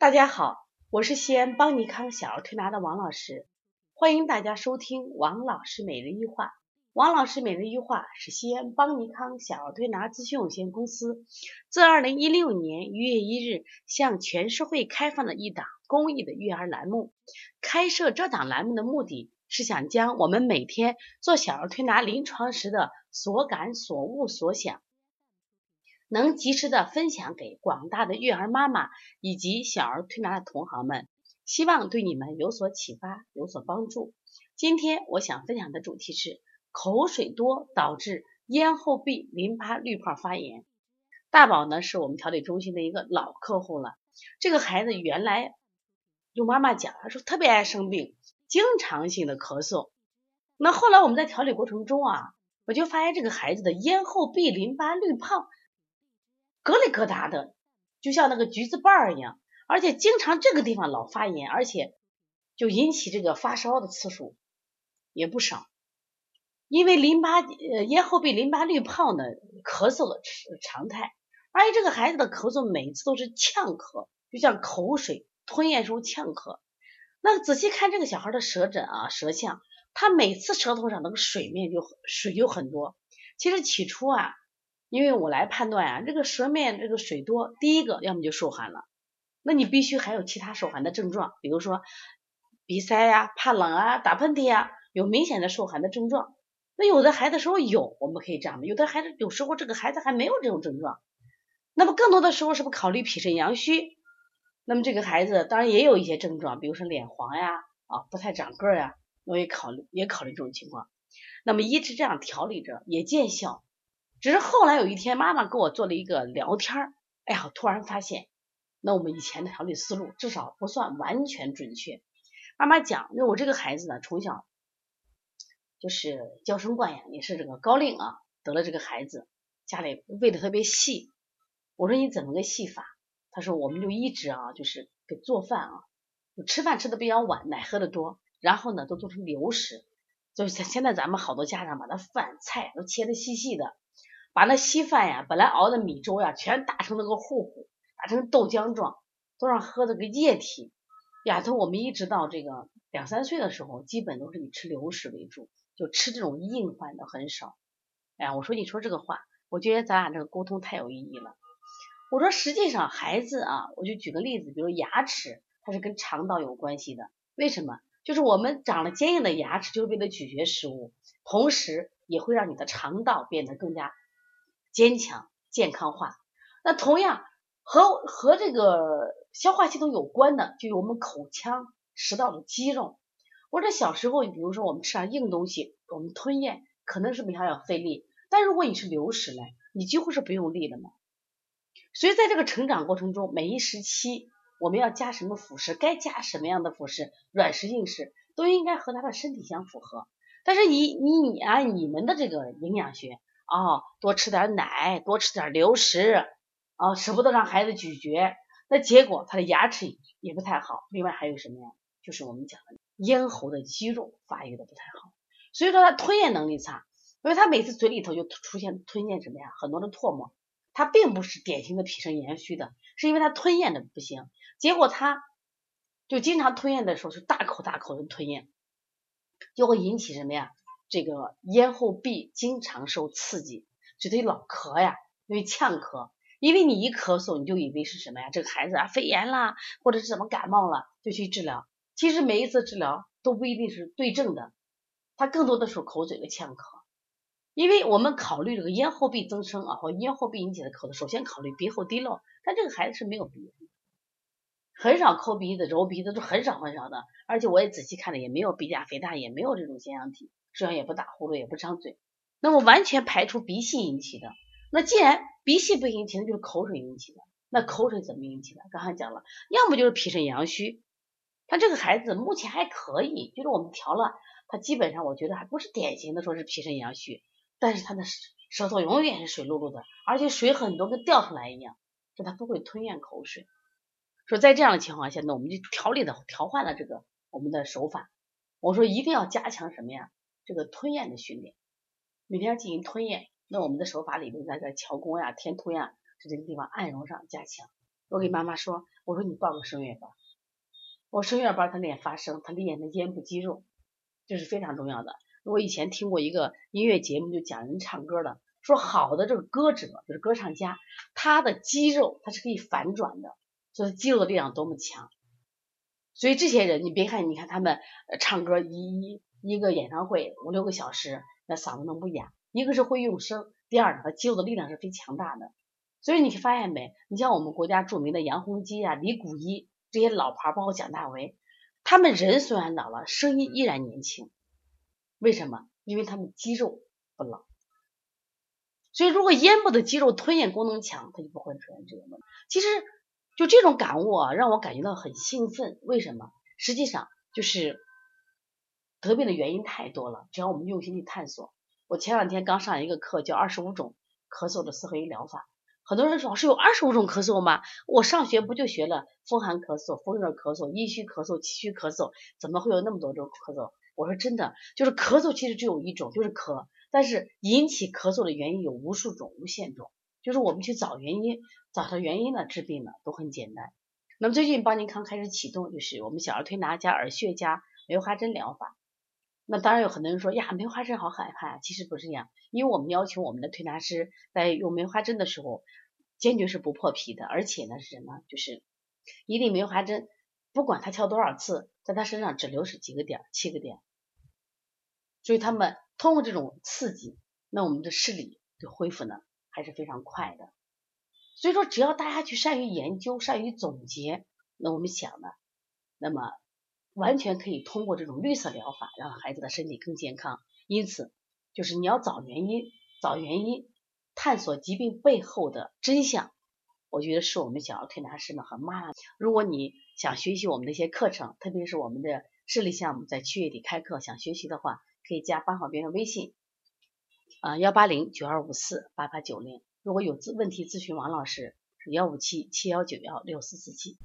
大家好，我是西安邦尼康小儿推拿的王老师，欢迎大家收听王老师每日一话。王老师每日一话是西安邦尼康小儿推拿咨询有限公司自二零一六年一月一日向全社会开放的一档公益的育儿栏目。开设这档栏目的目的是想将我们每天做小儿推拿临床时的所感所悟所想。能及时的分享给广大的育儿妈妈以及小儿推拿的同行们，希望对你们有所启发，有所帮助。今天我想分享的主题是口水多导致咽后壁淋巴滤泡发炎。大宝呢是我们调理中心的一个老客户了，这个孩子原来用妈妈讲，他说特别爱生病，经常性的咳嗽。那后来我们在调理过程中啊，我就发现这个孩子的咽后壁淋巴滤泡。疙里疙瘩的，就像那个橘子瓣儿一样，而且经常这个地方老发炎，而且就引起这个发烧的次数也不少。因为淋巴呃咽后壁淋巴滤泡呢，咳嗽的常态，而且这个孩子的咳嗽每次都是呛咳，就像口水吞咽时候呛咳。那仔细看这个小孩的舌诊啊，舌象，他每次舌头上那个水面就水就很多。其实起初啊。因为我来判断啊，这个舌面这个水多，第一个要么就受寒了，那你必须还有其他受寒的症状，比如说鼻塞呀、怕冷啊、打喷嚏啊，有明显的受寒的症状。那有的孩子说有，我们可以这样的；有的孩子有时候这个孩子还没有这种症状，那么更多的时候是不是考虑脾肾阳虚？那么这个孩子当然也有一些症状，比如说脸黄呀、啊不太长个呀，我也考虑也考虑这种情况。那么一直这样调理着也见效。只是后来有一天，妈妈跟我做了一个聊天儿，哎呀，突然发现，那我们以前的调理思路至少不算完全准确。妈妈讲，因为我这个孩子呢，从小就是娇生惯养，也是这个高龄啊，得了这个孩子，家里喂的特别细。我说你怎么个细法？他说我们就一直啊，就是给做饭啊，吃饭吃的比较晚，奶喝的多，然后呢都做成流食，就是现在咱们好多家长把那饭菜都切的细细的。把那稀饭呀，本来熬的米粥呀，全打成那个糊糊，打成豆浆状，都让喝这个液体。丫头，我们一直到这个两三岁的时候，基本都是以吃流食为主，就吃这种硬饭的很少。哎呀，我说你说这个话，我觉得咱俩这个沟通太有意义了。我说实际上孩子啊，我就举个例子，比如牙齿，它是跟肠道有关系的。为什么？就是我们长了坚硬的牙齿，就是为了咀嚼食物，同时也会让你的肠道变得更加。坚强健康化，那同样和和这个消化系统有关的，就有我们口腔食道的肌肉。或者小时候，你比如说我们吃点硬东西，我们吞咽可能是比较要费力，但如果你是流食呢，你几乎是不用力的嘛。所以在这个成长过程中，每一时期我们要加什么辅食，该加什么样的辅食，软食硬食都应该和他的身体相符合。但是以你你按你们的这个营养学。哦，多吃点奶，多吃点流食，啊，舍不得让孩子咀嚼，那结果他的牙齿也不太好。另外还有什么呀？就是我们讲的咽喉的肌肉发育的不太好，所以说他吞咽能力差，因为他每次嘴里头就出现吞咽什么呀，很多的唾沫，他并不是典型的脾肾阳虚的，是因为他吞咽的不行，结果他就经常吞咽的时候是大口大口的吞咽，就会引起什么呀？这个咽后壁经常受刺激，就得老咳呀，因为呛咳。因为你一咳嗽，你就以为是什么呀？这个孩子啊肺炎啦，或者是怎么感冒了，就去治疗。其实每一次治疗都不一定是对症的，他更多的时候口嘴的呛咳。因为我们考虑这个咽后壁增生啊，或咽后壁引起的咳嗽，首先考虑鼻后滴漏，但这个孩子是没有鼻，很少抠鼻子、揉鼻子，都很少很少的。而且我也仔细看了，也没有鼻甲肥大，也没有这种腺样体。这样也不打呼噜，也不张嘴，那么完全排除鼻息引起的。那既然鼻息不引起，那就是口水引起的。那口水怎么引起的？刚才讲了，要么就是脾肾阳虚。他这个孩子目前还可以，就是我们调了，他基本上我觉得还不是典型的说是脾肾阳虚，但是他的舌头永远是水漉漉的，而且水很多，跟掉出来一样，就他不会吞咽口水。说在这样的情况下，那我们就调理的调换了这个我们的手法。我说一定要加强什么呀？这个吞咽的训练，每天要进行吞咽。那我们的手法里面，在这桥弓呀、天突呀，在这个地方按揉上加强。我给妈妈说，我说你报个声乐班，我声乐班他练发声，他练的咽部肌肉，这是非常重要的。我以前听过一个音乐节目，就讲人唱歌的，说好的这个歌者就是歌唱家，他的肌肉他是可以反转的，所以肌肉的力量多么强。所以这些人，你别看你看他们唱歌一一一个演唱会五六个小时，那嗓子能不哑？一个是会用声，第二呢，他肌肉的力量是非常强大的。所以你发现没？你像我们国家著名的杨洪基啊、李谷一这些老牌，包括蒋大为，他们人虽然老了，声音依然年轻。为什么？因为他们肌肉不老。所以如果咽部的肌肉吞咽功能强，它就不会出现这个问题。其实就这种感悟啊，让我感觉到很兴奋。为什么？实际上就是得病的原因太多了，只要我们用心去探索。我前两天刚上一个课，叫二十五种咳嗽的四合一疗法。很多人说老师有二十五种咳嗽吗？我上学不就学了风寒咳嗽、风热咳嗽、阴虚咳嗽、气虚咳嗽，怎么会有那么多种咳嗽？我说真的，就是咳嗽其实只有一种，就是咳，但是引起咳嗽的原因有无数种、无限种，就是我们去找原因，找到原因呢，治病呢都很简单。那么最近邦尼康开始启动，就是我们小儿推拿加耳穴加梅花针疗法。那当然有很多人说呀，梅花针好害怕呀，其实不是这样，因为我们要求我们的推拿师在用梅花针的时候，坚决是不破皮的，而且呢是什么？就是一粒梅花针，不管他敲多少次，在他身上只留是几个点，七个点。所以他们通过这种刺激，那我们的视力的恢复呢还是非常快的。所以说，只要大家去善于研究、善于总结，那我们想呢，那么。完全可以通过这种绿色疗法让孩子的身体更健康。因此，就是你要找原因，找原因，探索疾病背后的真相。我觉得是我们小儿推拿师们和妈妈。如果你想学习我们的一些课程，特别是我们的视力项目，在七月底开课，想学习的话，可以加八号编的微信啊幺八零九二五四八八九零。如果有咨问题咨询王老师，幺五七七幺九幺六四四七。